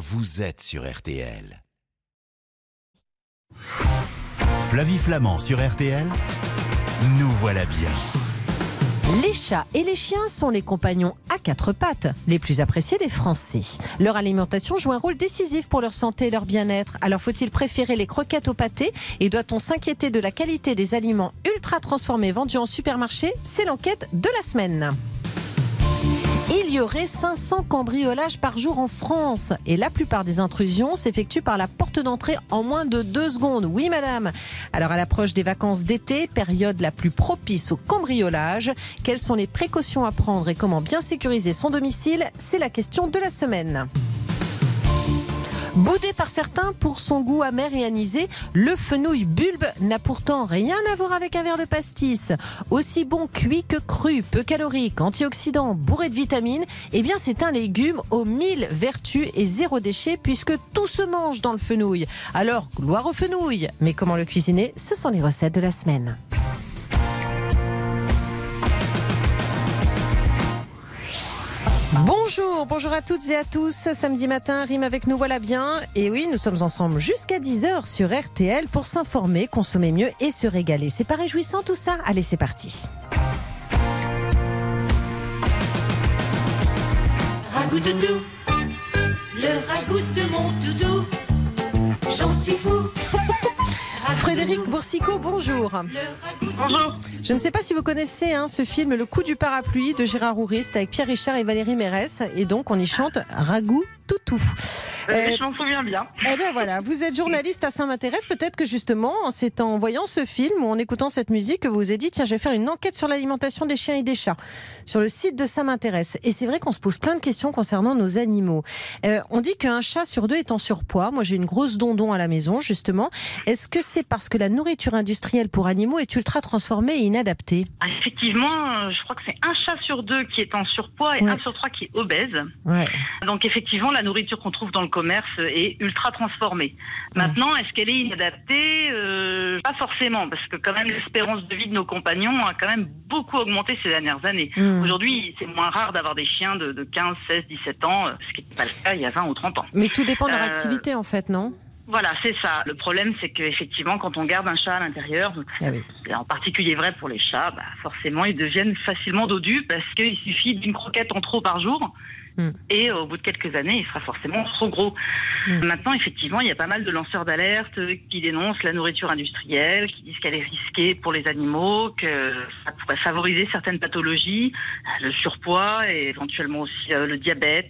vous êtes sur RTL. Flavie Flamand sur RTL, nous voilà bien. Les chats et les chiens sont les compagnons à quatre pattes, les plus appréciés des Français. Leur alimentation joue un rôle décisif pour leur santé et leur bien-être. Alors faut-il préférer les croquettes au pâté? Et doit-on s'inquiéter de la qualité des aliments ultra transformés vendus en supermarché? C'est l'enquête de la semaine. Il y aurait 500 cambriolages par jour en France et la plupart des intrusions s'effectuent par la porte d'entrée en moins de deux secondes. Oui, madame. Alors, à l'approche des vacances d'été, période la plus propice au cambriolage, quelles sont les précautions à prendre et comment bien sécuriser son domicile? C'est la question de la semaine. Boudé par certains pour son goût amer et anisé, le fenouil bulbe n'a pourtant rien à voir avec un verre de pastis. Aussi bon cuit que cru, peu calorique, antioxydant, bourré de vitamines, eh bien c'est un légume aux mille vertus et zéro déchet puisque tout se mange dans le fenouil. Alors, gloire au fenouil Mais comment le cuisiner? Ce sont les recettes de la semaine. Bonjour, à toutes et à tous. Samedi matin, rime avec nous, voilà bien. Et oui, nous sommes ensemble jusqu'à 10h sur RTL pour s'informer, consommer mieux et se régaler. C'est pas réjouissant tout ça? Allez, c'est parti. Ragout le ragout de mon doudou, j'en suis fou. Frédéric Boursicot, bonjour. Bonjour. Je ne sais pas si vous connaissez hein, ce film Le coup du parapluie de Gérard Rourist avec Pierre Richard et Valérie Mérès. Et donc, on y chante Ragout Toutou. Euh, je m'en souviens bien. Eh bien voilà, vous êtes journaliste à Saint-M'intéresse. Peut-être que justement, c'est en voyant ce film ou en écoutant cette musique que vous vous êtes dit tiens, je vais faire une enquête sur l'alimentation des chiens et des chats sur le site de Saint-M'intéresse. Et c'est vrai qu'on se pose plein de questions concernant nos animaux. Euh, on dit qu'un chat sur deux est en surpoids. Moi, j'ai une grosse dondon à la maison, justement. Est-ce que c'est parce que la nourriture industrielle pour animaux est ultra transformée et inadaptée? Ah, Effectivement, euh, je crois que c'est un chat sur deux qui est en surpoids et Ouais. un sur trois qui est obèse. Ouais. Donc effectivement, la nourriture qu'on trouve dans le commerce est ultra transformée. Maintenant, est-ce qu'elle est inadaptée? Euh, Pas forcément, parce que quand même l'espérance de vie de nos compagnons a quand même beaucoup augmenté ces dernières années. Mmh. Aujourd'hui, c'est moins rare d'avoir des chiens de, de 15, 16, 17 ans, euh, ce qui n'était pas le cas il y a 20 ou 30 ans. Mais tout dépend de leur Euh, activité, en fait, non? Voilà, c'est ça. Le problème, c'est qu'effectivement, quand on garde un chat à l'intérieur, Ah oui. c'est en particulier vrai pour les chats, bah, forcément, ils deviennent facilement dodus parce qu'il suffit d'une croquette en trop par jour. Mm. Et au bout de quelques années, il sera forcément trop gros. Mm. Maintenant, effectivement, il y a pas mal de lanceurs d'alerte qui dénoncent la nourriture industrielle, qui disent qu'elle est risquée pour les animaux, que ça pourrait favoriser certaines pathologies, le surpoids et éventuellement aussi euh, le diabète,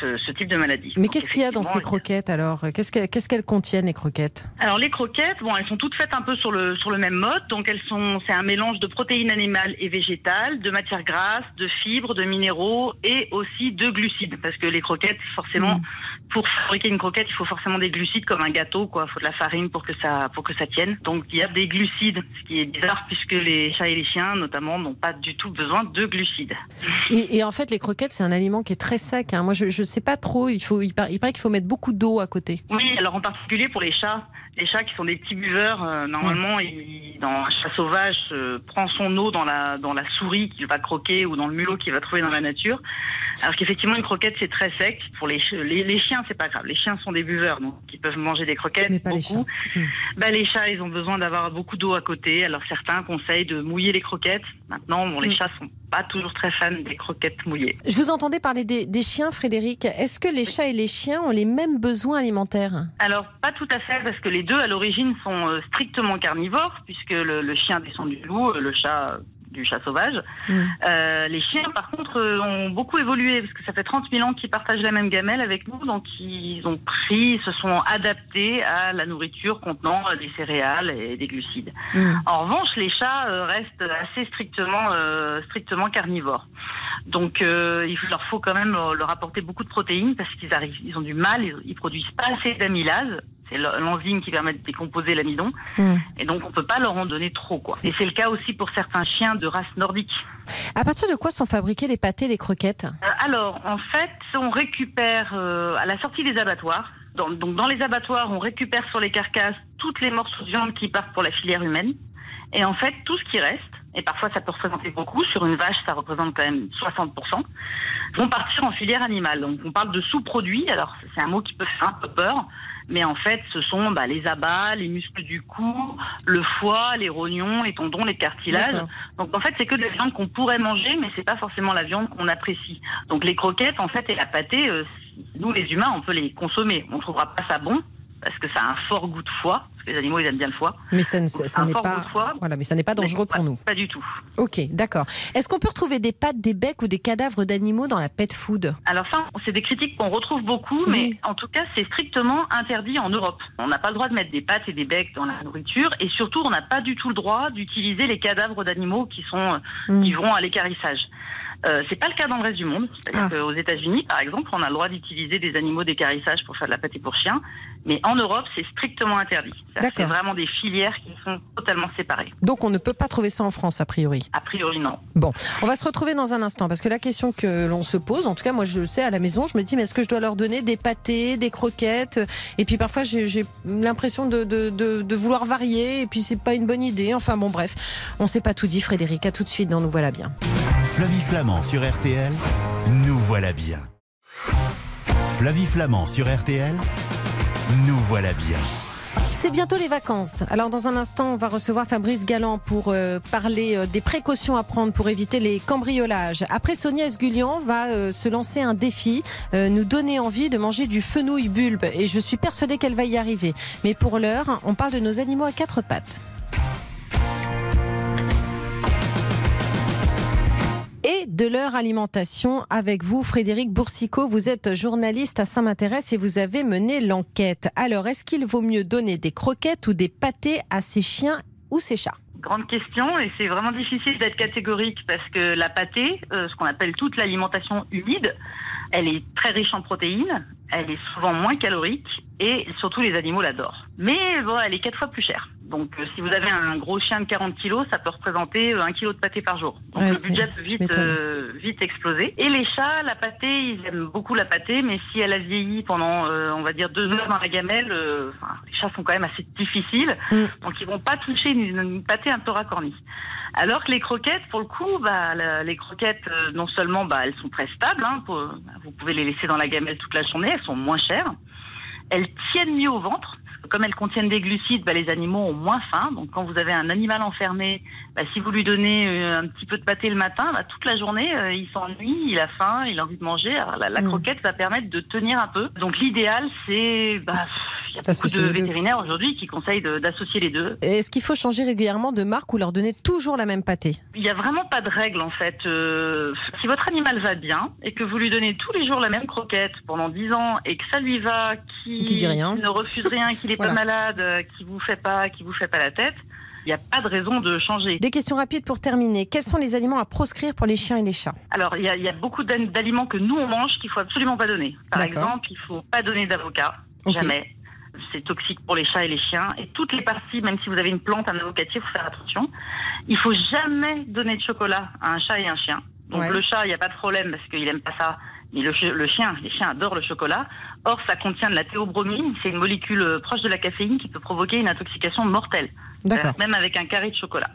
ce, ce type de maladie. Mais qu'est-ce qu'il y a dans ces croquettes, alors Qu'est-ce que- qu'est-ce qu'elles contiennent, les croquettes? Alors les croquettes, bon, elles sont toutes faites un peu sur le sur le même mode, donc elles sont c'est un mélange de protéines animales et végétales, de matières grasses, de fibres, de minéraux et aussi de glucides, parce que les croquettes, forcément, Mm. pour fabriquer une croquette, il faut forcément des glucides comme un gâteau, quoi. Il faut de la farine pour que ça pour que ça tienne. Donc il y a des glucides, ce qui est bizarre puisque les chats et les chiens, notamment, n'ont pas du tout besoin de glucides. et, et en fait, les croquettes, c'est un aliment qui est très sec. hein. Moi, je ne sais pas trop. Il, faut, il paraît qu'il faut mettre beaucoup d'eau à côté. Oui, alors en particulier pour les chats. Les chats qui sont des petits buveurs, euh, normalement, il- dans un chat sauvage, euh, prend son eau dans la, dans la souris qu'il va croquer ou dans le mulot qu'il va trouver dans la nature. Alors qu'effectivement, une croquette, c'est très sec. Pour les, les, les chiens, c'est pas grave. Les chiens sont des buveurs, donc ils peuvent manger des croquettes. Mais pas les chats. Mm. Bah, les chats, ils ont besoin d'avoir beaucoup d'eau à côté. Alors certains conseillent de mouiller les croquettes. Maintenant, bon, les Mm. chats sont pas toujours très fans des croquettes mouillées. Je vous entendais parler des, des chiens, Frédéric. Est-ce que les chats et les chiens ont les mêmes besoins alimentaires? Alors, pas tout à fait, parce que les deux, à l'origine, sont euh, strictement carnivores, puisque le, le chien descend du loup, euh, le chat euh, du chat sauvage. Mm. Euh, les chiens, par contre, euh, ont beaucoup évolué, parce que ça fait 30 000 ans qu'ils partagent la même gamelle avec nous, donc ils ont pris, se sont adaptés à la nourriture contenant euh, des céréales et des glucides. Mm. En revanche, les chats euh, restent assez strictement, euh, strictement carnivores. Donc, il leur faut quand même leur, leur apporter beaucoup de protéines parce qu'ils arrivent, ils ont du mal, ils, ils produisent pas assez d'amylase. C'est l'en- l'enzyme qui permet de décomposer l'amidon, Mm. et donc on peut pas leur en donner trop, quoi. Et c'est le cas aussi pour certains chiens de race nordique. À partir de quoi sont fabriqués les pâtés, les croquettes? Euh, alors, en fait, on récupère euh, à la sortie des abattoirs. dans- donc, dans les abattoirs, on récupère sur les carcasses toutes les morceaux de viande qui partent pour la filière humaine. Et en fait, tout ce qui reste, et parfois ça peut représenter beaucoup, sur une vache ça représente quand même 60%, vont partir en filière animale. Donc on parle de sous-produits, alors c'est un mot qui peut faire un peu peur, mais en fait ce sont bah, les abats, les muscles du cou, le foie, les rognons, les tendons, les cartilages. Donc en fait c'est que de la viande qu'on pourrait manger, mais c'est pas forcément la viande qu'on apprécie. Donc les croquettes en fait et la pâtée, euh, nous les humains on peut les consommer, on trouvera pas ça bon parce que ça a un fort goût de foie, parce que les animaux ils aiment bien le foie. Mais ça, ne- ça- Donc, ça un n'est pas, foie. voilà, mais ça n'est pas dangereux pour pas- nous. Pas du tout. Ok, d'accord. Est-ce qu'on peut retrouver des pattes, des becs ou des cadavres d'animaux dans la pet food? Alors ça, c'est des critiques qu'on retrouve beaucoup, Oui. mais en tout cas, c'est strictement interdit en Europe. On n'a pas le droit de mettre des pâtes et des becs dans la nourriture, et surtout, on n'a pas du tout le droit d'utiliser les cadavres d'animaux qui sont Hmm. qui vont à l'écarissage. Euh, c'est pas le cas dans le reste du monde. C'est-à-dire Ah. qu'aux États-Unis, par exemple, on a le droit d'utiliser des animaux d'écarissage pour faire de la pâtée pour chiens, mais en Europe, c'est strictement interdit. C'est vraiment des filières qui sont totalement séparées. Donc on ne peut pas trouver ça en France, a priori. A priori, non. Bon, on va se retrouver dans un instant parce que la question que l'on se pose, en tout cas moi je le sais à la maison, je me dis mais est-ce que je dois leur donner des pâtés, des croquettes? Et puis parfois j'ai j'ai l'impression de, de, de, de vouloir varier et puis c'est pas une bonne idée. Enfin bon bref, on s'est pas tout dit Frédéric, à tout de suite dans Nous voilà bien. Flavie Flamand sur RTL, nous voilà bien. Flavie Flamand sur RTL, nous voilà bien. C'est bientôt les vacances. Alors dans un instant, on va recevoir Fabrice Galland pour euh, parler euh, des précautions à prendre pour éviter les cambriolages. Après, Sonia Esgulian va euh, se lancer un défi, nous donner envie de manger du fenouil bulbe. Et je suis persuadée qu'elle va y arriver. Mais pour l'heure, on parle de nos animaux à quatre pattes. Et de leur alimentation avec vous, Frédéric Boursicot. Vous êtes journaliste à Saint-M'intéresse et vous avez mené l'enquête. Alors, est-ce qu'il vaut mieux donner des croquettes ou des pâtés à ses chiens ou ses chats? Grande question et c'est vraiment difficile d'être catégorique parce que la pâtée, euh, ce qu'on appelle toute l'alimentation humide, elle est très riche en protéines, elle est souvent moins calorique et surtout les animaux l'adorent. Mais bon, elle est quatre fois plus chère. Donc euh, si vous avez un gros chien de 40 kilos, ça peut représenter euh, un kilo de pâté par jour. Donc Ouais, le budget peut vite, euh, vite exploser. Et les chats, la pâtée, ils aiment beaucoup la pâtée, mais si elle a vieilli pendant, euh, on va dire, deux heures dans la gamelle, euh, enfin, les chats sont quand même assez difficiles. Mm. Donc ils vont pas toucher une, une pâtée un peu racornie. Alors que les croquettes, pour le coup, bah, la- les croquettes, euh, non seulement bah, elles sont très stables, hein, pour- vous pouvez les laisser dans la gamelle toute la journée, elles sont moins chères, elles tiennent mieux au ventre. Comme elles contiennent des glucides, bah, les animaux ont moins faim. Donc quand vous avez un animal enfermé, bah, si vous lui donnez euh, un petit peu de pâté le matin, bah, toute la journée, euh, il s'ennuie, il a faim, il a envie de manger. Alors, la, la Mm. croquette va permettre de tenir un peu. Donc l'idéal, c'est... Il y a beaucoup de vétérinaires aujourd'hui qui conseillent d'associer les deux. Est-ce qu'il faut changer régulièrement de marque ou leur donner toujours la même pâtée? Il n'y a vraiment pas de règle en fait. Euh, si votre animal va bien et que vous lui donnez tous les jours la même croquette pendant 10 ans et que ça lui va, qui, Qui dit rien. ne refuse rien, qu'il n'est Voilà. pas malade, euh, qui vous fait pas, qui vous fait pas la tête, il n'y a pas de raison de changer. Des questions rapides pour terminer. Quels sont les aliments à proscrire pour les chiens et les chats? Alors il y a, il y a beaucoup d'al- d'aliments que nous on mange qu'il faut absolument pas donner. Par exemple, il faut pas donner d'avocat, jamais. C'est toxique pour les chats et les chiens. Et toutes les parties, même si vous avez une plante, un avocatier, il faut faire attention. Il faut jamais donner de chocolat à un chat et un chien. Donc Ouais. le chat, il n'y a pas de problème parce qu'il aime pas ça. Mais le, le chien, les chiens adorent le chocolat. Or, ça contient de la théobromine. C'est une molécule euh, proche de la caféine qui peut provoquer une intoxication mortelle. D'accord. Même avec un carré de chocolat.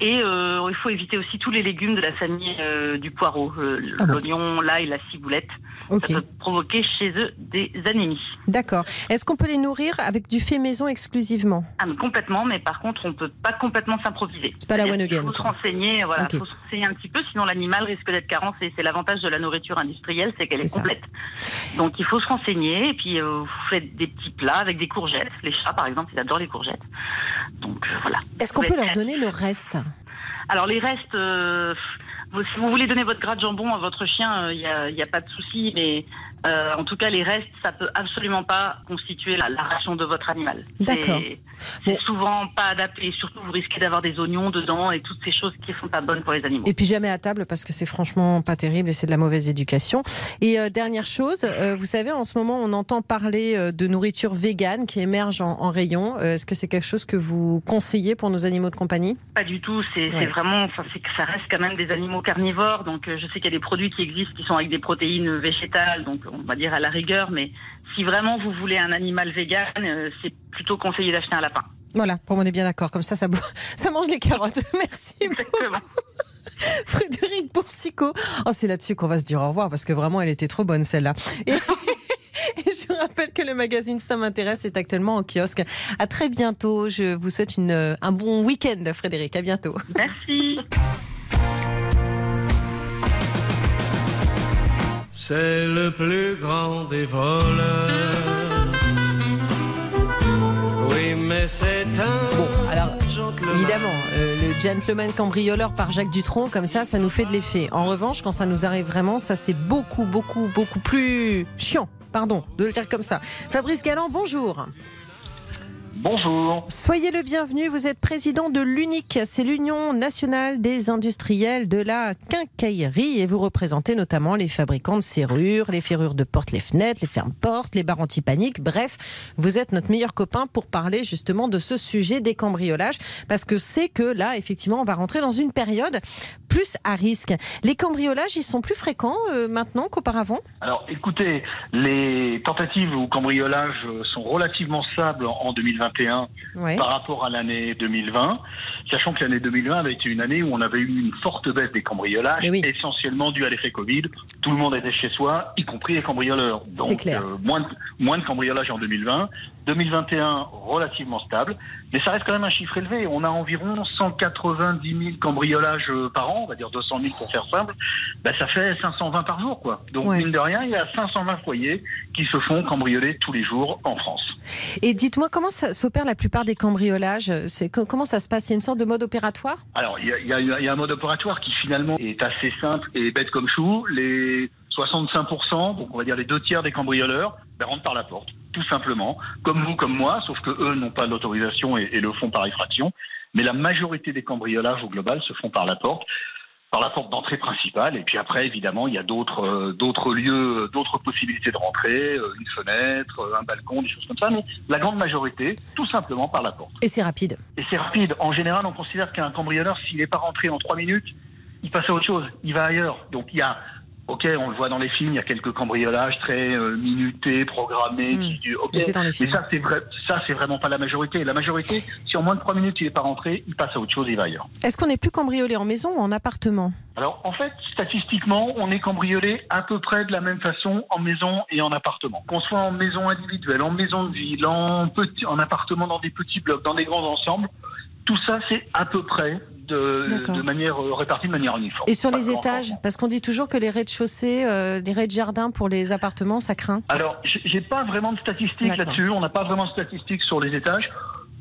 Et euh, il faut éviter aussi tous les légumes de la famille euh, du poireau, euh, Ah bon. l'oignon, l'ail, la ciboulette. Ok. Ça peut provoquer chez eux des anémies. D'accord. Est-ce qu'on peut les nourrir avec du fait maison exclusivement? Ah, mais complètement, mais par contre, on peut pas complètement s'improviser. C'est pas la one again, faut se renseigner, voilà, Ok. faut se renseigner un petit peu, sinon l'animal risque d'être carencé. C'est l'avantage de la nourriture industrielle, c'est qu'elle est, ça. complète. Donc il faut se renseigner, et puis vous faites des petits plats avec des courgettes. Les chats, par exemple, ils adorent les courgettes. Donc voilà. Est-ce qu'on peut leur donner nos Alors les restes, euh, vous- si vous voulez donner votre gras de jambon à votre chien, il n'y a pas de souci, mais euh, en tout cas les restes, ça peut absolument pas constituer la, la ration de votre animal. D'accord. C'est Bon. souvent pas adapté, et surtout vous risquez d'avoir des oignons dedans et toutes ces choses qui sont pas bonnes pour les animaux. Et puis jamais à table parce que c'est franchement pas terrible et c'est de la mauvaise éducation. Et euh, dernière chose, euh, vous savez, en ce moment, on entend parler de nourriture végane qui émerge en, en rayon. Est-ce que c'est quelque chose que vous conseillez pour nos animaux de compagnie? Pas du tout, c'est Ouais. vraiment, ça, c'est que ça reste quand même des animaux carnivores, donc je sais qu'il y a des produits qui existent qui sont avec des protéines végétales, donc on va dire à la rigueur, mais si vraiment vous voulez un animal vegan, euh, c'est plutôt conseillé d'acheter un lapin. Voilà, pour moi on est bien d'accord. Comme ça, ça, ça mange les carottes. Merci Exactement. Frédéric Boursicot. Oh, c'est là-dessus qu'on va se dire au revoir parce que vraiment, elle était trop bonne celle-là. Et... je rappelle que le magazine Ça m'intéresse est actuellement en kiosque. À très bientôt. Je vous souhaite une, un bon week-end, Frédéric. À bientôt. Merci. C'est le plus grand des voleurs. Oui, mais c'est un. Bon, alors, gentleman. évidemment, euh, le gentleman cambrioleur par Jacques Dutronc, comme ça, ça nous fait de l'effet. En revanche, quand ça nous arrive vraiment, ça c'est beaucoup, beaucoup, beaucoup plus chiant. Pardon de le dire comme ça. Fabrice Galland, bonjour. Bonjour. Soyez le bienvenu, vous êtes président de l'UNIC, c'est l'Union nationale des industriels de la quincaillerie et vous représentez notamment les fabricants de serrures, les ferrures de portes, les fenêtres, les fermes-portes, les barres anti-panique. Bref, vous êtes notre meilleur copain pour parler justement de ce sujet des cambriolages parce que c'est que là, effectivement, on va rentrer dans une période plus à risque. Les cambriolages, ils sont plus fréquents euh, maintenant qu'auparavant? Alors écoutez, les tentatives ou cambriolages sont relativement stables en 2021 Ouais. par rapport à l'année 2020, sachant que l'année 2020 avait été une année où on avait eu une forte baisse des cambriolages, oui. essentiellement due à l'effet Covid. Tout le monde était chez soi, y compris les cambrioleurs. Donc clair. euh, moins, de, moins de cambriolages en 2020. 2021, relativement stable. Mais ça reste quand même un chiffre élevé. On a environ 190 000 cambriolages euh, par an, on va dire 200 000 pour faire simple. Ben, ça fait 520 par jour, quoi. Donc, Ouais. mine de rien, il y a 520 foyers qui se font cambrioler tous les jours en France. Et dites-moi, comment s'opère la plupart des cambriolages? C'est Comment ça se passe? Il y a une sorte de mode opératoire? Alors, y y il y a un mode opératoire qui finalement est assez simple et bête comme chou. Les 65%, donc on va dire les deux tiers des cambrioleurs, ben, rentrent par la porte, tout simplement. Comme vous, comme moi, sauf que eux n'ont pas l'autorisation et, et le font par effraction. Mais la majorité des cambriolages au global se font par la porte, par la porte d'entrée principale. Et puis après, évidemment, il y a d'autres euh, d'autres lieux, euh, d'autres possibilités de rentrer, euh, une fenêtre, euh, un balcon, des choses comme ça. Mais la grande majorité, tout simplement par la porte. Et c'est rapide. Et c'est rapide. En général, on considère qu'un cambrioleur, s'il n'est pas rentré en trois minutes, il passe à autre chose. Il va ailleurs. Donc il y a, ok, on le voit dans les films, il y a quelques cambriolages très euh, minutés, programmés, Mm. qui du- ok. Mais c'est dans les Mais films. ça, c'est vrai, ça, c'est vraiment pas la majorité. La majorité, si en moins de trois minutes il n'est pas rentré, il passe à autre chose, il va ailleurs. Est-ce qu'on est plus cambriolé en maison ou en appartement? Alors, en fait, statistiquement, on est cambriolé à peu près de la même façon en maison et en appartement. Qu'on soit en maison individuelle, en maison de ville, en, petit, en appartement dans des petits blocs, dans des grands ensembles, tout ça, c'est à peu près de, manière euh, répartie de manière uniforme. Et sur les étages. Parce qu'on dit toujours que les rez-de-chaussée, euh, les rez-de-jardin pour les appartements, ça craint. Alors, j'ai pas vraiment de statistiques là-dessus. On n'a pas vraiment de statistiques sur les étages.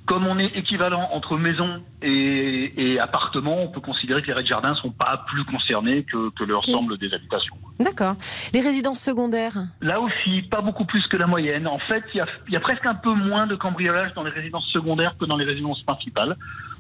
Comme on est équivalent entre maison et, et appartement, on peut considérer que les rez-de-jardin sont pas plus concernés que, que l'ensemble des habitations. D'accord. Les résidences secondaires Là aussi, pas beaucoup plus que la moyenne. En fait, il y a, il y a presque un peu moins de cambriolage dans les résidences secondaires que dans les résidences principales.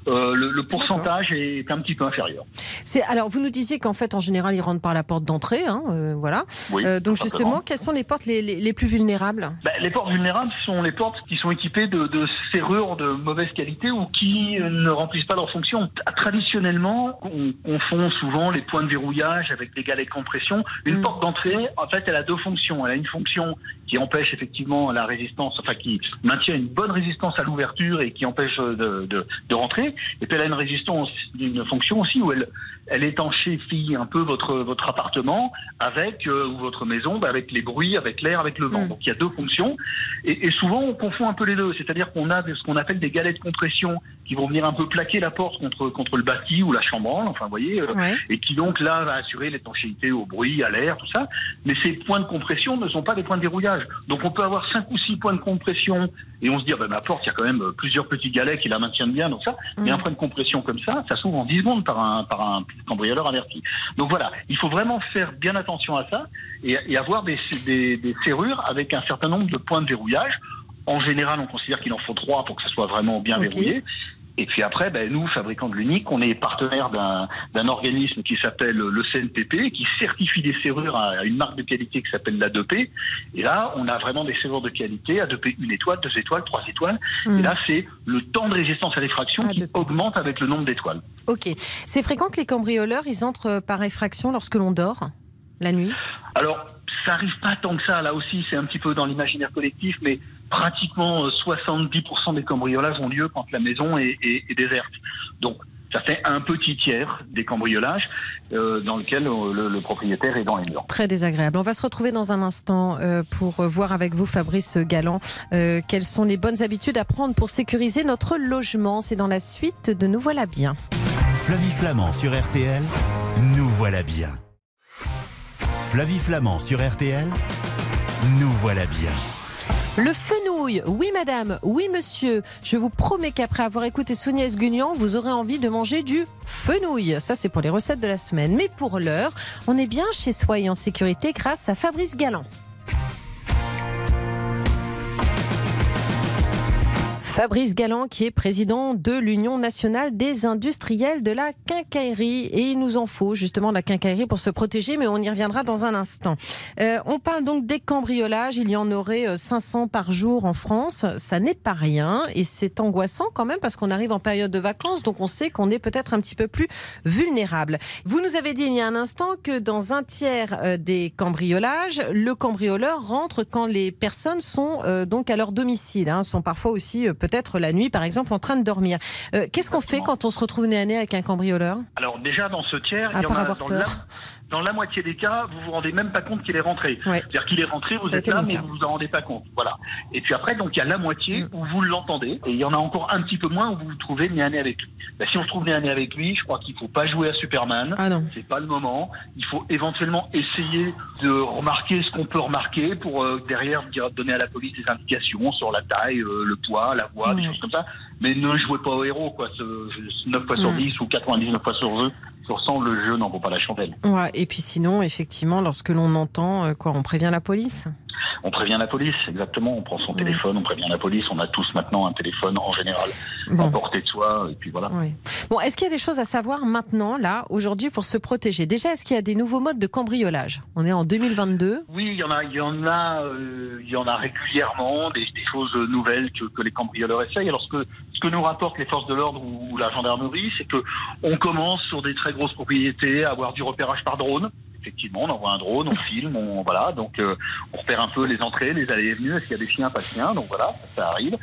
Euh, le, le pourcentage est un petit peu inférieur. C'est alors vous nous disiez qu'en fait en général ils rentrent par la porte d'entrée, hein, euh, voilà. Oui, Euh, donc justement, quelles sont les portes les, les- les plus vulnérables? Ben, les portes vulnérables sont les portes qui sont équipées de, de serrures de mauvaise qualité ou qui euh, ne remplissent pas leur fonction. T- Traditionnellement, on confond souvent les points de verrouillage avec les galets de compression. Une Mm. porte d'entrée, en fait, elle a deux fonctions. Elle a une fonction qui empêche effectivement la résistance, enfin qui maintient une bonne résistance à l'ouverture et qui empêche de, de, de rentrer. Et puis elle a une résistance, une fonction aussi où elle, elle étanchéfie un peu votre, votre appartement avec, euh, ou votre maison, bah, avec les bruits, avec l'air, avec le vent. Mm. Donc il y a deux fonctions. Et, et souvent on confond un peu les deux. C'est-à-dire qu'on a ce qu'on appelle des galets de compression qui vont venir un peu plaquer la porte contre, contre le bâti ou la chambranle, enfin vous voyez, euh, Ouais. et qui donc là va assurer l'étanchéité au bruit, à l'air, tout ça. Mais ces points de compression ne sont pas des points de verrouillage. Donc on peut avoir cinq ou six points de compression et on se dit, ah ben, ma porte, il y a quand même plusieurs petits galets qui la maintiennent bien, donc ça. Mais Mm. un point de compression comme ça, ça s'ouvre en 10 secondes par un, par un cambrioleur averti. Donc voilà, il faut vraiment faire bien attention à ça et, et avoir des, des, des serrures avec un certain nombre de points de verrouillage. En général, on considère qu'il en faut trois pour que ça soit vraiment bien verrouillé. Et puis après, ben, nous, fabricants de l'Unique, on est partenaire d'un organisme qui s'appelle le CNPP, qui certifie des serrures à une marque de qualité qui s'appelle la 2P. Et là, on a vraiment des serrures de qualité, à 2P une étoile, deux étoiles, trois étoiles. Mm. Et là, c'est le temps de résistance à l'effraction Ah, qui 2P. augmente avec le nombre d'étoiles. Ok. C'est fréquent que les cambrioleurs ils entrent par effraction lorsque l'on dort. la nuit? Alors, ça arrive pas tant que ça. Là aussi, c'est un petit peu dans l'imaginaire collectif, mais pratiquement euh, 70% des cambriolages ont lieu quand la maison est, est- est déserte. Donc, ça fait un petit tiers des cambriolages euh, dans lequel euh, le, le propriétaire est dans les murs. Très désagréable. On va se retrouver dans un instant euh, pour euh, voir avec vous, Fabrice Galland, euh, quelles sont les bonnes habitudes à prendre pour sécuriser notre logement. C'est dans la suite de Nous voilà bien. Flavie Flamand sur RTL, nous voilà bien. Flavie Flamand sur RTL, nous voilà bien. Le fenouil, oui madame, oui monsieur. Je vous promets qu'après avoir écouté Sonia Esguignan, vous aurez envie de manger du fenouil. Ça, c'est pour les recettes de la semaine. Mais pour l'heure, on est bien chez soi et en sécurité grâce à Fabrice Galland. Fabrice Galland, qui est président de l'Union nationale des industriels de la quincaillerie. Et il nous en faut justement de la quincaillerie pour se protéger, mais on y reviendra dans un instant. Euh, on parle donc des cambriolages. Il y en aurait euh, 500 par jour en France. Ça n'est pas rien et c'est angoissant quand même parce qu'on arrive en période de vacances, donc on sait qu'on est peut-être un petit peu plus vulnérable. Vous nous avez dit il y a un instant que dans un tiers euh, des cambriolages, le cambrioleur rentre quand les personnes sont euh, donc à leur domicile, hein, sont parfois aussi euh, peut-être la nuit, par exemple, en train de dormir. Euh, Qu'est-ce qu'on fait quand on se retrouve nez à nez avec un cambrioleur? Alors déjà dans ce tiers, À il y en part a avoir dans peur. Dans la moitié des cas, vous vous rendez même pas compte qu'il est rentré. Ouais. C'est-à-dire qu'il est rentré, vous Ça êtes là, mais vous vous en rendez pas compte. Voilà. Et puis après, donc il y a la moitié Mm. où vous l'entendez, et il y en a encore un petit peu moins où vous vous trouvez nez à nez avec lui. Ben, si on se trouve nez à nez avec lui, je crois qu'il faut pas jouer à Superman. Ah non. C'est pas le moment. Il faut éventuellement essayer de remarquer ce qu'on peut remarquer pour euh, derrière dire- donner à la police des indications sur la taille, euh, le poids, la voix, des Ouais. choses comme ça. Mais ne jouez pas au héros, quoi. Ce, 9 fois sur Mm. 10 ou 99 fois sur 2, sur 100, le jeu n'en vaut pas la chandelle. Ouais, et puis sinon, effectivement, lorsque l'on entend euh, quoi, on prévient la police. On prévient la police, exactement. On prend son téléphone, on prévient la police. On a tous maintenant un téléphone en général à Bon. portée de soi, et puis voilà. Oui. Bon, est-ce qu'il y a des choses à savoir maintenant, là, aujourd'hui, pour se protéger? Déjà, est-ce qu'il y a des nouveaux modes de cambriolage? On est en 2022. Oui, il y en a, il y en a, euh, il y en a régulièrement des, des choses nouvelles que, que les cambrioleurs essayent. Alors ce que ce que nous rapportent les forces de l'ordre ou, ou la gendarmerie, c'est que on commence sur des très grosses propriétés à avoir du repérage par drone. Effectivement, on envoie un drone, on filme, on voilà, donc euh, on repère un peu les entrées, les allées et venues, est-ce qu'il y a des chiens, pas de chiens, donc voilà, ça, ça arrive.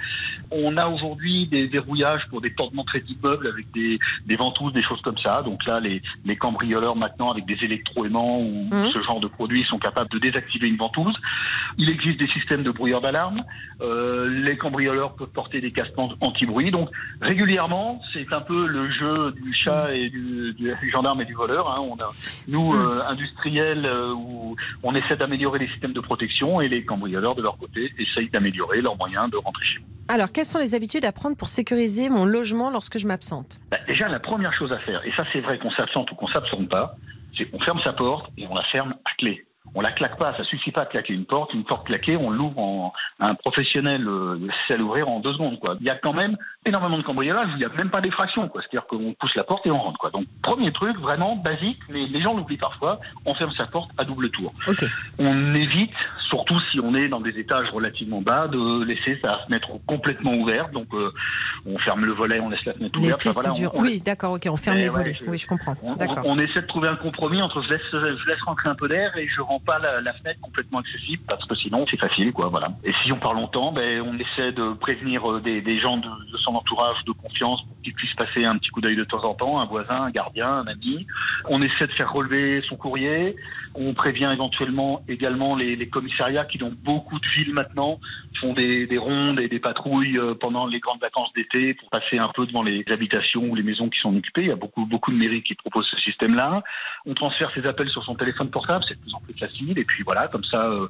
On a aujourd'hui des verrouillages pour des portes d'entrée d'immeubles avec des, des ventouses, des choses comme ça. Donc là, les, les cambrioleurs maintenant avec des électroaimants ou Mhm. ce genre de produits sont capables de désactiver une ventouse. Il existe des systèmes de brouilleur d'alarme. Euh, les cambrioleurs peuvent porter des casques an- anti-bruit. Donc régulièrement, c'est un peu le jeu du chat et du, du gendarme et du voleur. hein. On a, nous, Mm. euh, industriels, euh, où on essaie d'améliorer les systèmes de protection et les cambrioleurs de leur côté essayent d'améliorer leurs moyens de rentrer chez vous. Alors, quelles sont les habitudes à prendre pour sécuriser mon logement lorsque je m'absente? Bah, déjà, la première chose à faire, et ça c'est vrai qu'on s'absente ou qu'on s'absente pas, c'est qu'on ferme sa porte et on la ferme à clé. On la claque pas, ça suffit pas de claquer une porte. Une porte claquée, on l'ouvre en un professionnel euh, sait l'ouvrir en deux secondes. Quoi. Il y a quand même énormément de cambriolage où il n'y a même pas d'effraction. quoi. C'est-à-dire qu'on pousse la porte et on rentre. Quoi. Donc premier truc, vraiment basique, mais les gens l'oublient parfois, on ferme sa porte à double tour. On évite, surtout si on est dans des étages relativement bas, de laisser sa fenêtre complètement ouverte. Donc euh, on ferme le volet, on laisse la fenêtre ouverte. Enfin, voilà, on- on- oui, d'accord, ok, on ferme les ouais, volets. je- Oui, je comprends. on, D'accord. on- essaie de trouver un compromis entre je laisse, je laisse rentrer un peu d'air et je pas la, fenêtre complètement accessible parce que sinon c'est facile quoi voilà. Et si on part longtemps, ben on essaie de prévenir euh, des, gens de, son entourage de confiance pour qu'ils puissent passer un petit coup d'œil de temps en temps, un voisin, un gardien, un ami. On essaie de faire relever son courrier. On prévient éventuellement également les, commissariats qui dans beaucoup de villes maintenant font des, des rondes et des patrouilles euh, pendant les grandes vacances d'été pour passer un peu devant les habitations ou les maisons qui sont occupées. Il y a beaucoup, beaucoup de mairies qui proposent ce système-là. On transfère ses appels sur son téléphone portable, c'est de plus en plus facile. Et puis voilà, comme ça, euh,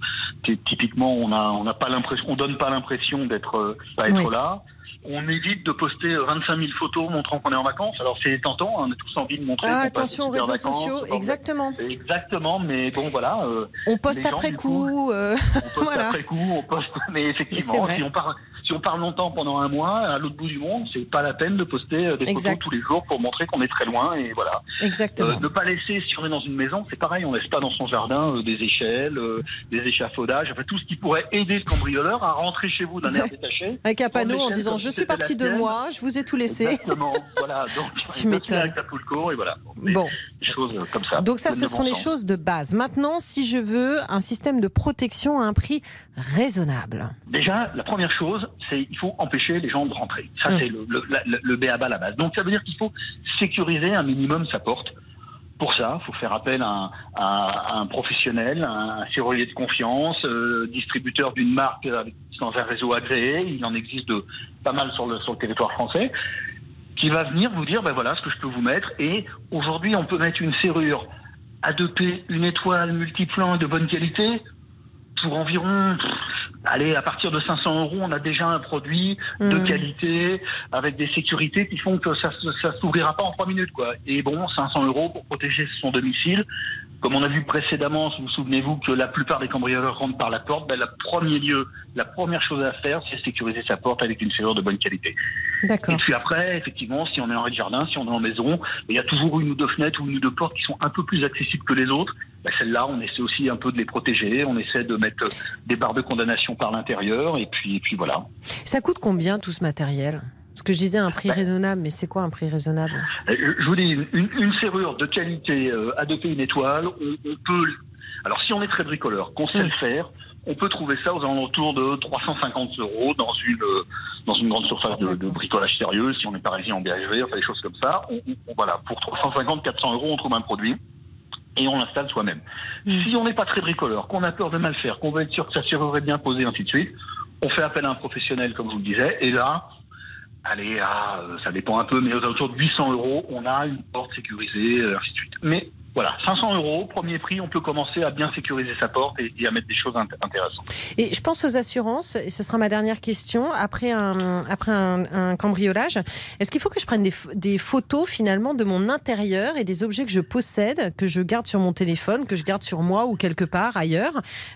typiquement, on a, on n'a pas l'impression, on donne pas l'impression d'être, euh, pas être Oui. là. On évite de poster euh, 25 000 photos montrant qu'on est en vacances. Alors c'est tentant, hein, on a tous envie de montrer. Ah, attention aux réseaux vacances, sociaux, exactement. Exactement, mais bon voilà. euh, On poste après coup. euh, on poste Voilà. après coup, on poste, mais effectivement, si on part si on part longtemps pendant un mois à l'autre bout du monde, c'est pas la peine de poster euh, des Exact. photos tous les jours pour montrer qu'on est très loin et voilà. Exactement. Euh, ne pas laisser, si on est dans une maison, c'est pareil, on laisse pas dans son jardin euh, des échelles, euh, des échafaudages, enfin tout ce qui pourrait aider le cambrioleur à rentrer chez vous d'un air détaché. Avec un panneau en disant Je suis parti de moi, je vous ai tout laissé. Exactement, voilà. Donc, Tu m'étonnes. et voilà. Des- Bon, Des choses comme ça. donc ça, ce bon sont les sens. choses de base. Maintenant, si je veux un système de protection à un prix raisonnable. Déjà, la première chose, c'est il faut empêcher les gens de rentrer. Ça, Mm. c'est le, le, le, le B à bas, la base. Donc, ça veut dire qu'il faut sécuriser un minimum sa porte. Pour ça, il faut faire appel à un, à un professionnel, à un serrurier de confiance, euh, distributeur d'une marque avec- dans un réseau agréé. Il en existe de, pas mal sur le, sur le territoire français qui va venir vous dire, ben voilà ce que je peux vous mettre. Et aujourd'hui, on peut mettre une serrure A2P, une étoile, multiplan de bonne qualité pour environ, allez, à partir de 500 euros, on a déjà un produit de Mhm. qualité avec des sécurités qui font que ça ne ça s'ouvrira pas en trois minutes, quoi. Et bon, 500 euros pour protéger son domicile. Comme on a vu précédemment, vous souvenez-vous que la plupart des cambrioleurs rentrent par la porte, ben, le premier lieu, la première chose à faire, c'est sécuriser sa porte avec une serrure de bonne qualité. Et puis après, effectivement, si on est en rez-de-jardin, si on est en maison, il y a toujours une ou deux fenêtres ou une ou deux portes qui sont un peu plus accessibles que les autres. Ben, Celles-là, on essaie aussi un peu de les protéger. On essaie de mettre des barres de condamnation par l'intérieur. Et puis, et puis voilà. Ça coûte combien tout ce matériel? Parce que je disais un prix raisonnable, mais c'est quoi un prix raisonnable? Euh, Je vous dis, une, une serrure de qualité euh, A2P une étoile, on, on peut. Alors, si on est très bricoleur, qu'on sait le faire, on peut trouver ça aux alentours de 350 euros dans une euh, dans une grande surface de, de bricolage sérieux. Si on est parisien en BHV, enfin des choses comme ça. On- on- voilà, pour 350, 400 euros, on trouve un produit et on l'installe soi-même. Mm. Si on n'est pas très bricoleur, qu'on a peur de mal faire, qu'on veut être sûr que sa serrure est bien posée, ainsi de suite, on fait appel à un professionnel, comme je vous le disais, et là, allez, à, euh, ça dépend un peu, mais aux alentours de 800 euros, on a une porte sécurisée, euh, ainsi de suite. Mais voilà, 500 euros, premier prix, on peut commencer à bien sécuriser sa porte et, et à mettre des choses int- intéressantes. Et je pense aux assurances, et ce sera ma dernière question, après un, après un, un cambriolage. Est-ce qu'il faut que je prenne des, ph- des photos finalement de mon intérieur et des objets que je possède, que je garde sur mon téléphone, que je garde sur moi ou quelque part ailleurs,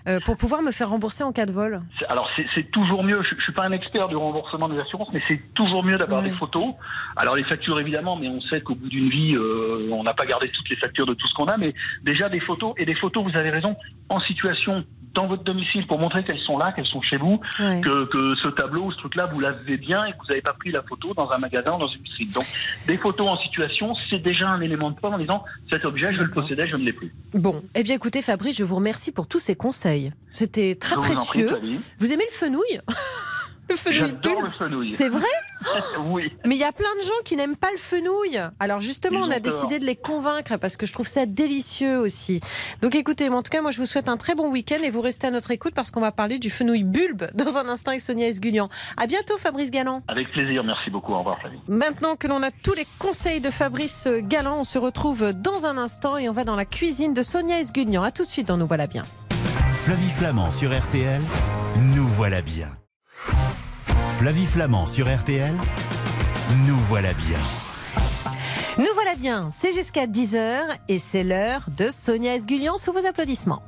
euh, pour pouvoir me faire rembourser en cas de vol? Alors c'est toujours mieux, je, je suis pas un expert du remboursement des assurances, mais c'est toujours mieux d'avoir Ouais. des photos. Alors les factures évidemment, mais on sait qu'au bout d'une vie, euh, on n'a pas gardé toutes les factures de tout ce qu'on a, mais déjà des photos, et des photos, vous avez raison, en situation dans votre domicile pour montrer qu'elles sont là, qu'elles sont chez vous, Ouais. que, que ce tableau ou ce truc-là, vous l'avez bien et que vous n'avez pas pris la photo dans un magasin ou dans une vitrine. Donc des photos en situation, c'est déjà un élément de preuve en disant cet objet, je le possédais, je ne l'ai plus. Bon, eh bien écoutez Fabrice, je vous remercie pour tous ces conseils. C'était très je vous en prie, précieux. Vous aimez le fenouil? Le fenouil le fenouil. C'est vrai Oui. Mais il y a plein de gens qui n'aiment pas le fenouil. Alors justement, Ils on a décidé de les convaincre parce que je trouve ça délicieux aussi. Donc écoutez, en tout cas, moi je vous souhaite un très bon week-end et vous restez à notre écoute parce qu'on va parler du fenouil bulbe dans un instant avec Sonia Esgulian. À bientôt Fabrice Galland. Avec plaisir, merci beaucoup. Au revoir, Flavie. Maintenant que l'on a tous les conseils de Fabrice Galland, on se retrouve dans un instant et on va dans la cuisine de Sonia Esgulian. À tout de suite dans Nous voilà bien. Flavie Flamand sur RTL, nous voilà bien. Flavie Flamand sur RTL, nous voilà bien. Nous voilà bien, c'est jusqu'à 10h et c'est l'heure de Sonia Esgulian sous vos applaudissements.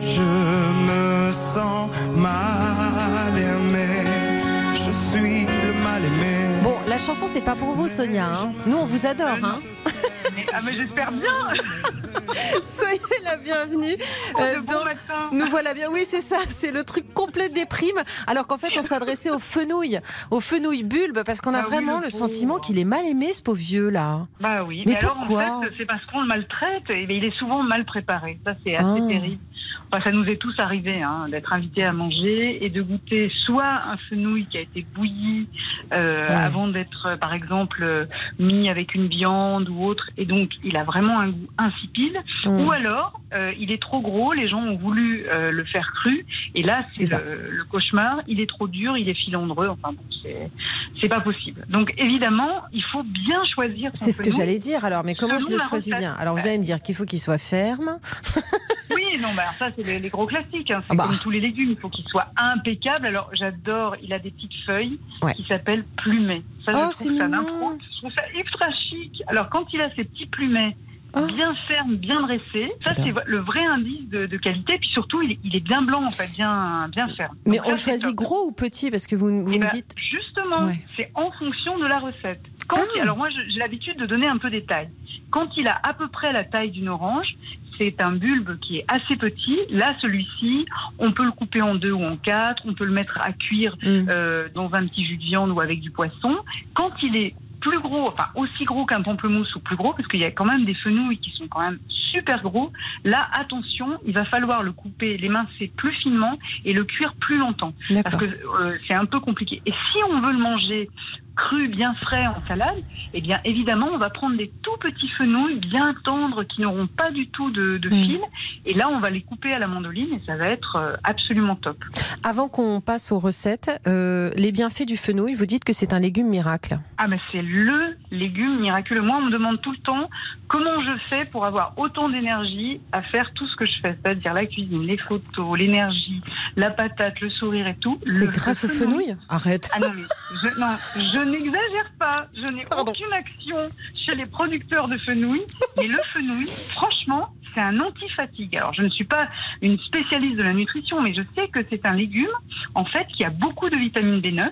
Je me sens mal aimé. Je suis le mal aimé. Bon, la chanson c'est pas pour vous Sonia, hein. nous on vous adore. Hein. Ah, mais j'espère bien. Soyez la bienvenue. Euh, bon dans-. Nous voilà bien, oui c'est ça, c'est le truc complet des primes, alors qu'en fait on s'adressait au fenouil, au fenouil bulbe, parce qu'on a Ah oui, vraiment le sentiment qu'il est mal aimé ce pauvre vieux là. Bah oui. Mais alors, pourquoi en fait, c'est parce qu'on le maltraite et il est souvent mal préparé. Ça, c'est assez Ah. terrible. Enfin, ça nous est tous arrivé hein, d'être invités à manger et de goûter soit un fenouil qui a été bouilli euh, Ouais. avant d'être, euh, par exemple, euh, mis avec une viande ou autre, et donc il a vraiment un goût insipide. Ou alors, euh, il est trop gros, les gens ont voulu euh, le faire cru, et là, C'est le, le cauchemar. Il est trop dur, il est filandreux. Enfin bon, c'est c'est pas possible. Donc évidemment, il faut bien choisir. C'est ce que j'allais dire alors, mais comment je le choisis recette. bien? Alors vous allez me dire qu'il faut qu'il soit ferme. Oui, non, bah alors ça c'est les, les gros classiques. hein. C'est Ah bah. comme tous les légumes, il faut qu'ils soient impeccables. Alors j'adore, il a des petites feuilles Ouais. qui s'appellent plumets. Ça, Oh, je c'est trouve ça. Je trouve ça ultra chic. Alors quand il a ces petits plumets Ah. bien ferme, bien dressé. Ça, c'est le vrai indice de, de qualité. Puis surtout, il est, il est bien blanc, en fait, bien, bien ferme. Mais Donc on choisit gros ou petit Parce que vous, vous Eh me ben, dites. Justement, Ouais. c'est en fonction de la recette. Quand Ah. il- alors moi, j'ai l'habitude de donner un peu des tailles. Quand il a à peu près la taille d'une orange, c'est un bulbe qui est assez petit. Là, celui-ci, on peut le couper en deux ou en quatre. On peut le mettre à cuire Hmm. euh, dans un petit jus de viande ou avec du poisson. Quand il est plus gros, enfin aussi gros qu'un pamplemousse ou plus gros, parce qu'il y a quand même des fenouilles qui sont quand même super gros. Là, attention, il va falloir le couper, l'émincer plus finement et le cuire plus longtemps parce que euh, c'est un peu compliqué. Et si on veut le manger cru, bien frais en salade, eh bien évidemment, on va prendre des tout petits fenouils bien tendres qui n'auront pas du tout de, de fil. Et là, on va les couper à la mandoline et ça va être euh, absolument top. Avant qu'on passe aux recettes, euh, les bienfaits du fenouil, vous dites que c'est un légume miracle. Ah, mais c'est le légume miraculeux. Moi, on me demande tout le temps comment je fais pour avoir autant d'énergie à faire tout ce que je fais, c'est-à-dire la cuisine, les photos, l'énergie, la patate, le sourire et tout. C'est grâce au fenouil? Arrête. Ah non, mais je, non, je n'exagère pas. Je n'ai aucune action chez les producteurs de fenouil. Mais le fenouil, franchement, c'est un anti-fatigue. Alors, je ne suis pas une spécialiste de la nutrition, mais je sais que c'est un légume, en fait, qui a beaucoup de vitamine B9.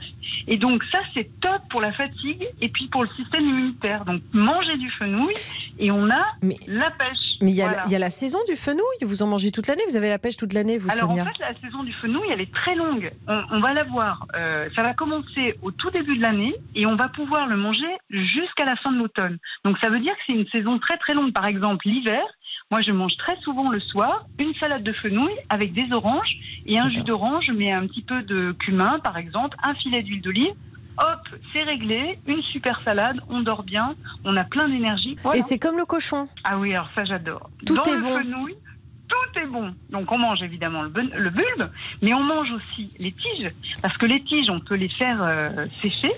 Et donc, ça, c'est top pour la fatigue et puis pour le système immunitaire. Donc, manger du fenouil et on a Mais la pêche. mais il y, a Voilà. la- il y a la saison du fenouil. Vous en mangez toute l'année. Vous avez la pêche toute l'année, vous, Alors Sonia en fait, la saison du fenouil, elle est très longue. On, on va la voir. euh, ça va commencer au tout début de l'année et on va pouvoir le manger jusqu'à la fin de l'automne. Donc ça veut dire que c'est une saison très très longue. Par exemple, l'hiver, moi je mange très souvent le soir une salade de fenouil avec des oranges et un jus d'orange, mais un petit peu de cumin par exemple, un filet d'huile d'olive. Hop, c'est réglé, une super salade, on dort bien, on a plein d'énergie. Voilà. Et c'est comme le cochon. Ah oui, alors ça j'adore. Tout Dans est le bon. fenouil, est bon. Donc on mange évidemment le, bulbe, mais on mange aussi les tiges, parce que les tiges, on peut les faire euh, sécher.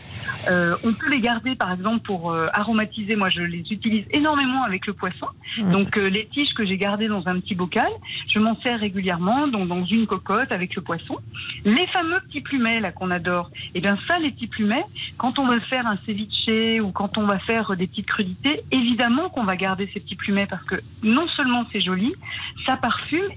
Euh, on peut les garder par exemple pour euh, aromatiser. Moi, je les utilise énormément avec le poisson. Mmh. Donc les tiges que j'ai gardées dans un petit bocal, je m'en sers régulièrement, donc dans une cocotte avec le poisson. Les fameux petits plumets là qu'on adore. Et bien ça, les petits plumets, quand on va faire un ceviche ou quand on va faire des petites crudités, évidemment qu'on va garder ces petits plumets parce que non seulement c'est joli, ça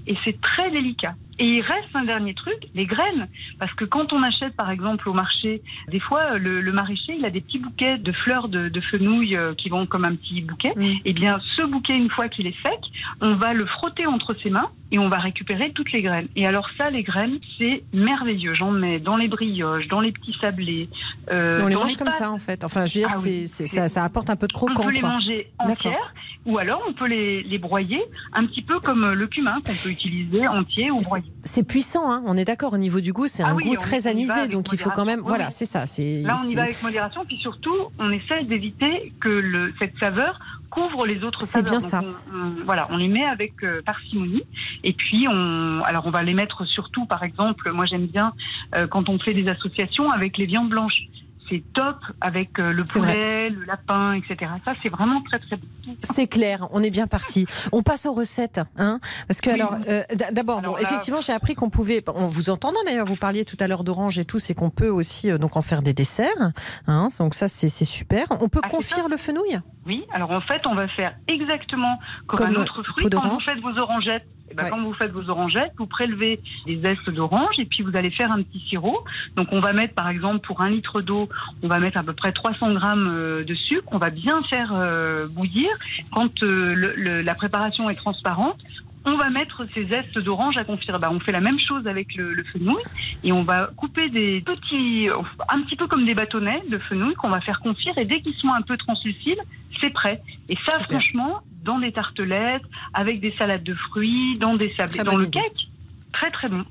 et c'est très délicat. Et il reste un dernier truc, les graines. Parce que quand on achète, par exemple, au marché, des fois, le, le maraîcher, il a des petits bouquets de fleurs de, de fenouil euh, qui vont comme un petit bouquet. Mm. Eh bien, ce bouquet, une fois qu'il est sec, on va le frotter entre ses mains et on va récupérer toutes les graines. Et alors ça, les graines, c'est merveilleux. J'en mets dans les brioches, dans les petits sablés. euh, on les mange comme ça, en fait. Enfin, je veux dire, Ah oui, c'est- ça, ça apporte un peu de On croquant. peut les quoi. manger entières, ou alors on peut les, les broyer, un petit peu comme le cumin qu'on peut utiliser entier ou broyé. C'est puissant, hein, on est d'accord. Au niveau du goût, c'est Ah un oui, goût très anisé. Donc il faut quand même. Voilà, Oui. c'est ça. c'est- Là, on y c'est- va avec modération, puis surtout, on essaie d'éviter que le, cette saveur couvre les autres C'est saveurs. bien Donc, ça. on- on- voilà, on les met avec euh, parcimonie, et puis on, alors on va les mettre surtout, par exemple, moi j'aime bien euh, quand on fait des associations avec les viandes blanches. C'est top avec euh, le poulet, le lapin, etc. Ça, c'est vraiment très très bon. C'est clair, on est bien parti. On passe aux recettes, hein Parce que Oui. alors, euh, d'abord, bon, Alors là- effectivement, j'ai appris qu'on pouvait, en vous entendant d'ailleurs, vous parliez tout à l'heure d'orange et tout, c'est qu'on peut aussi euh, donc en faire des desserts, hein Donc ça, c'est super. On peut Ah, confire le fenouil? Oui, alors en fait, on va faire exactement comme, Comme un autre fruit. Quand vous faites vos orangettes, eh ben, Ouais. quand vous faites vos orangettes, vous prélevez des zestes d'orange et puis vous allez faire un petit sirop. Donc on va mettre par exemple pour un litre d'eau, on va mettre à peu près 300 grammes euh, de sucre. On va bien faire euh, bouillir. Quand euh, le- le- la préparation est transparente, on va mettre ces zestes d'orange à confire. Bah, on fait la même chose avec le, le fenouil et on va couper des petits, un petit peu comme des bâtonnets de fenouil qu'on va faire confire et dès qu'ils sont un peu translucides, c'est prêt. Et ça, Super. franchement, dans des tartelettes, avec des salades de fruits, dans des sablés, dans le idée. cake, très très bon.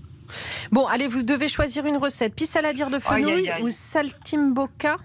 Bon, allez, vous devez choisir une recette. Pissaladière de Aïe, fenouil ou saltimbocca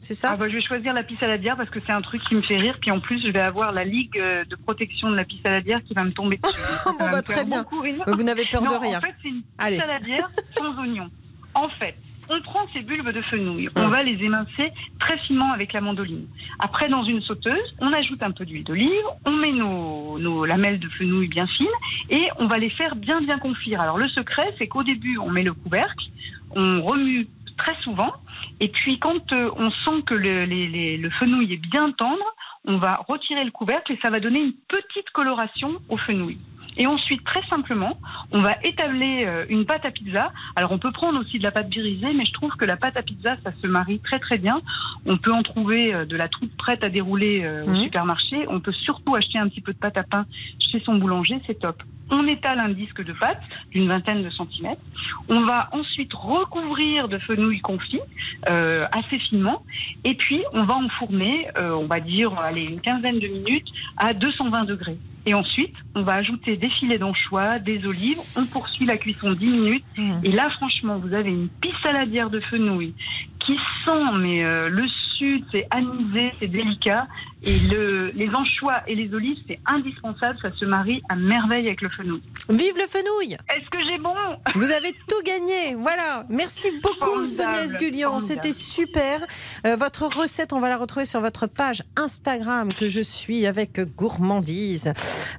C'est ça Ah bah, je vais choisir la pissaladière parce que c'est un truc qui me fait rire. Puis en plus, je vais avoir la ligue euh, de protection de la pissaladière qui va me tomber dessus. Bon, va bah, me très bien. Vous n'avez peur non, de rien. En fait, c'est une Allez. saladière sans oignons. En fait, on prend ces bulbes de fenouil, on va les émincer très finement avec la mandoline. Après, dans une sauteuse, on ajoute un peu d'huile d'olive, on met nos, nos lamelles de fenouil bien fines et on va les faire bien bien confire. Alors le secret, c'est qu'au début, on met le couvercle, on remue très souvent, et puis quand euh, on sent que le, les- les- le fenouil est bien tendre, on va retirer le couvercle et ça va donner une petite coloration au fenouil. Et ensuite, très simplement, on va établir euh, une pâte à pizza. Alors, on peut prendre aussi de la pâte birisée, mais je trouve que la pâte à pizza, ça se marie très très bien. On peut en trouver euh, de la toute prête à dérouler au Mhm. supermarché. On peut surtout acheter un petit peu de pâte à pain chez son boulanger, c'est top. On étale un disque de pâte d'une vingtaine de centimètres. On va ensuite recouvrir de fenouil confit euh, assez finement. Et puis, on va enfourner, euh, on va dire, allez, une quinzaine de minutes à 220 degrés. Et ensuite, on va ajouter des filets d'anchois, des olives. On poursuit la cuisson 10 minutes. Mmh. Et là, franchement, vous avez une pisse saladière de fenouil qui sent, mais euh, le sud, c'est anisé, c'est délicat. Et le, les anchois et les olives, c'est indispensable. Ça se marie à merveille avec le fenouil. Vive le fenouil Est-ce que j'ai bon? Vous avez tout gagné, voilà. Merci beaucoup Sonia Esgulian, c'était super. Euh, votre recette, on va la retrouver sur votre page Instagram que je suis avec gourmandise.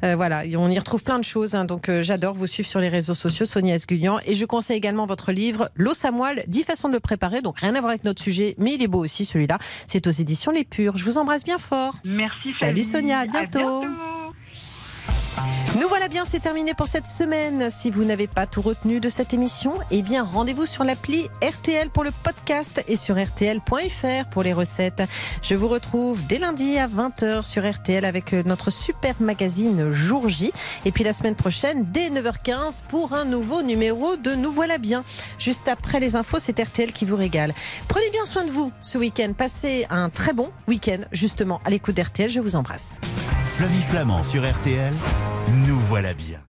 Euh, voilà, on y retrouve plein de choses, hein. donc euh, j'adore vous suivre sur les réseaux sociaux, Sonia Esgulian. Et je conseille également votre livre L'eau à moelle, 10 façons de le préparer, donc rien à voir avec notre sujet, mais il est beau aussi celui-là. C'est aux éditions Les Pures. Je vous embrasse bien fort. Merci. Salut. Sonia, à bientôt. Nous voilà bien, c'est terminé pour cette semaine. Si vous n'avez pas tout retenu de cette émission, eh bien rendez-vous sur l'appli RTL pour le podcast et sur rtl.fr pour les recettes. Je vous retrouve dès lundi à 20h sur RTL avec notre super magazine Jour J. Et puis la semaine prochaine, dès 9h15 pour un nouveau numéro de Nous voilà bien. Juste après les infos, c'est RTL qui vous régale. Prenez bien soin de vous ce week-end. Passez un très bon week-end justement à l'écoute d'RTL. Je vous embrasse. Flavie Flamand sur RTL, nous voilà bien.